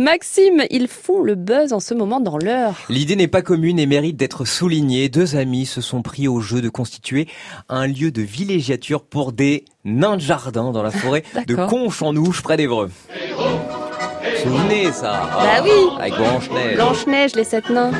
Maxime, ils font le buzz en ce moment dans l'heure. L'idée n'est pas commune et mérite d'être soulignée. Deux amis se sont pris au jeu de constituer un lieu de villégiature pour des nains de jardin dans la forêt de Conche-en-Ouche près d'Evreux. Souvenez ça Bah oui Avec Blanche-Neige. Blanche-Neige, les sept nains.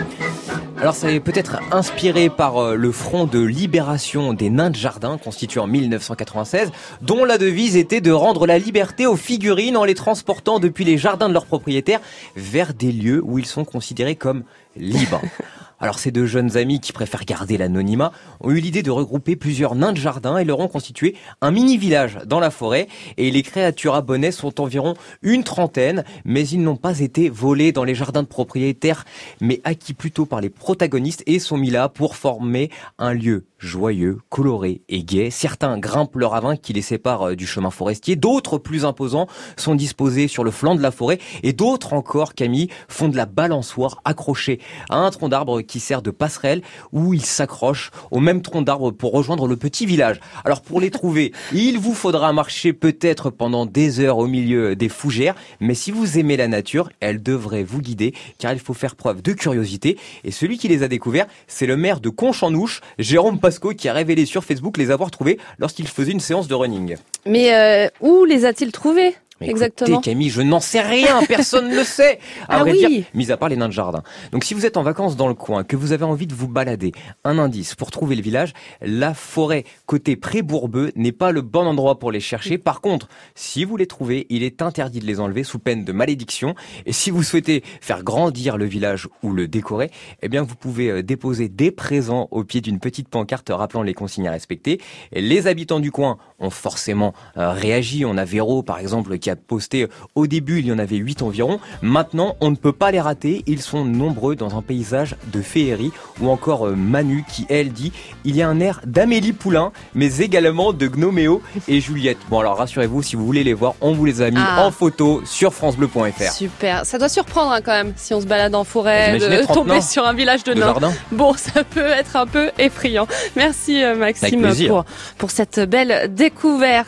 Alors ça est peut-être inspiré par euh, le Front de libération des nains de jardin constitué en 1996, dont la devise était de rendre la liberté aux figurines en les transportant depuis les jardins de leurs propriétaires vers des lieux où ils sont considérés comme libres. Alors ces deux jeunes amis qui préfèrent garder l'anonymat ont eu l'idée de regrouper plusieurs nains de jardin et leur ont constitué un mini-village dans la forêt. Et les créatures abonnées sont environ une trentaine, mais ils n'ont pas été volés dans les jardins de propriétaires, mais acquis plutôt par les protagonistes et sont mis là pour former un lieu joyeux, coloré et gai. Certains grimpent le ravin qui les sépare euh, du chemin forestier, d'autres plus imposants sont disposés sur le flanc de la forêt et d'autres encore, Camille, font de la balançoire accrochée à un tronc d'arbre qui sert de passerelle où ils s'accrochent au même tronc d'arbre pour rejoindre le petit village. Alors pour les trouver, il vous faudra marcher peut-être pendant des heures au milieu des fougères, mais si vous aimez la nature, elle devrait vous guider car il faut faire preuve de curiosité et celui qui les a découverts, c'est le maire de Conche-en-Ouche, Jérôme Pasco, qui a révélé sur Facebook les avoir trouvés lorsqu'il faisait une séance de running. Mais euh, où les a-t-il trouvés? Exactement. Camille, je n'en sais rien, personne ne le sait. À ah vrai dire, mis à part les nains de jardin. Donc si vous êtes en vacances dans le coin, que vous avez envie de vous balader, un indice pour trouver le village, la forêt côté Pré-Bourbeux n'est pas le bon endroit pour les chercher. Par contre, si vous les trouvez, il est interdit de les enlever sous peine de malédiction. Et si vous souhaitez faire grandir le village ou le décorer, eh bien vous pouvez euh, déposer des présents au pied d'une petite pancarte rappelant les consignes à respecter. Et les habitants du coin ont forcément euh, réagi. On a Véro, par exemple, qui a posté au début, il y en avait 8 environ. Maintenant, on ne peut pas les rater. Ils sont nombreux dans un paysage de féerie ou encore euh, Manu qui, elle, dit il y a un air d'Amélie Poulain, mais également de Gnoméo et Juliette. Bon, alors rassurez-vous, si vous voulez les voir, on vous les a mis ah. en photo sur FranceBleu.fr. Super. Ça doit surprendre hein, quand même si on se balade en forêt, de tomber sur un village de, nains. Bon, ça peut être un peu effrayant. Merci euh, Maxime pour, pour cette belle découverte.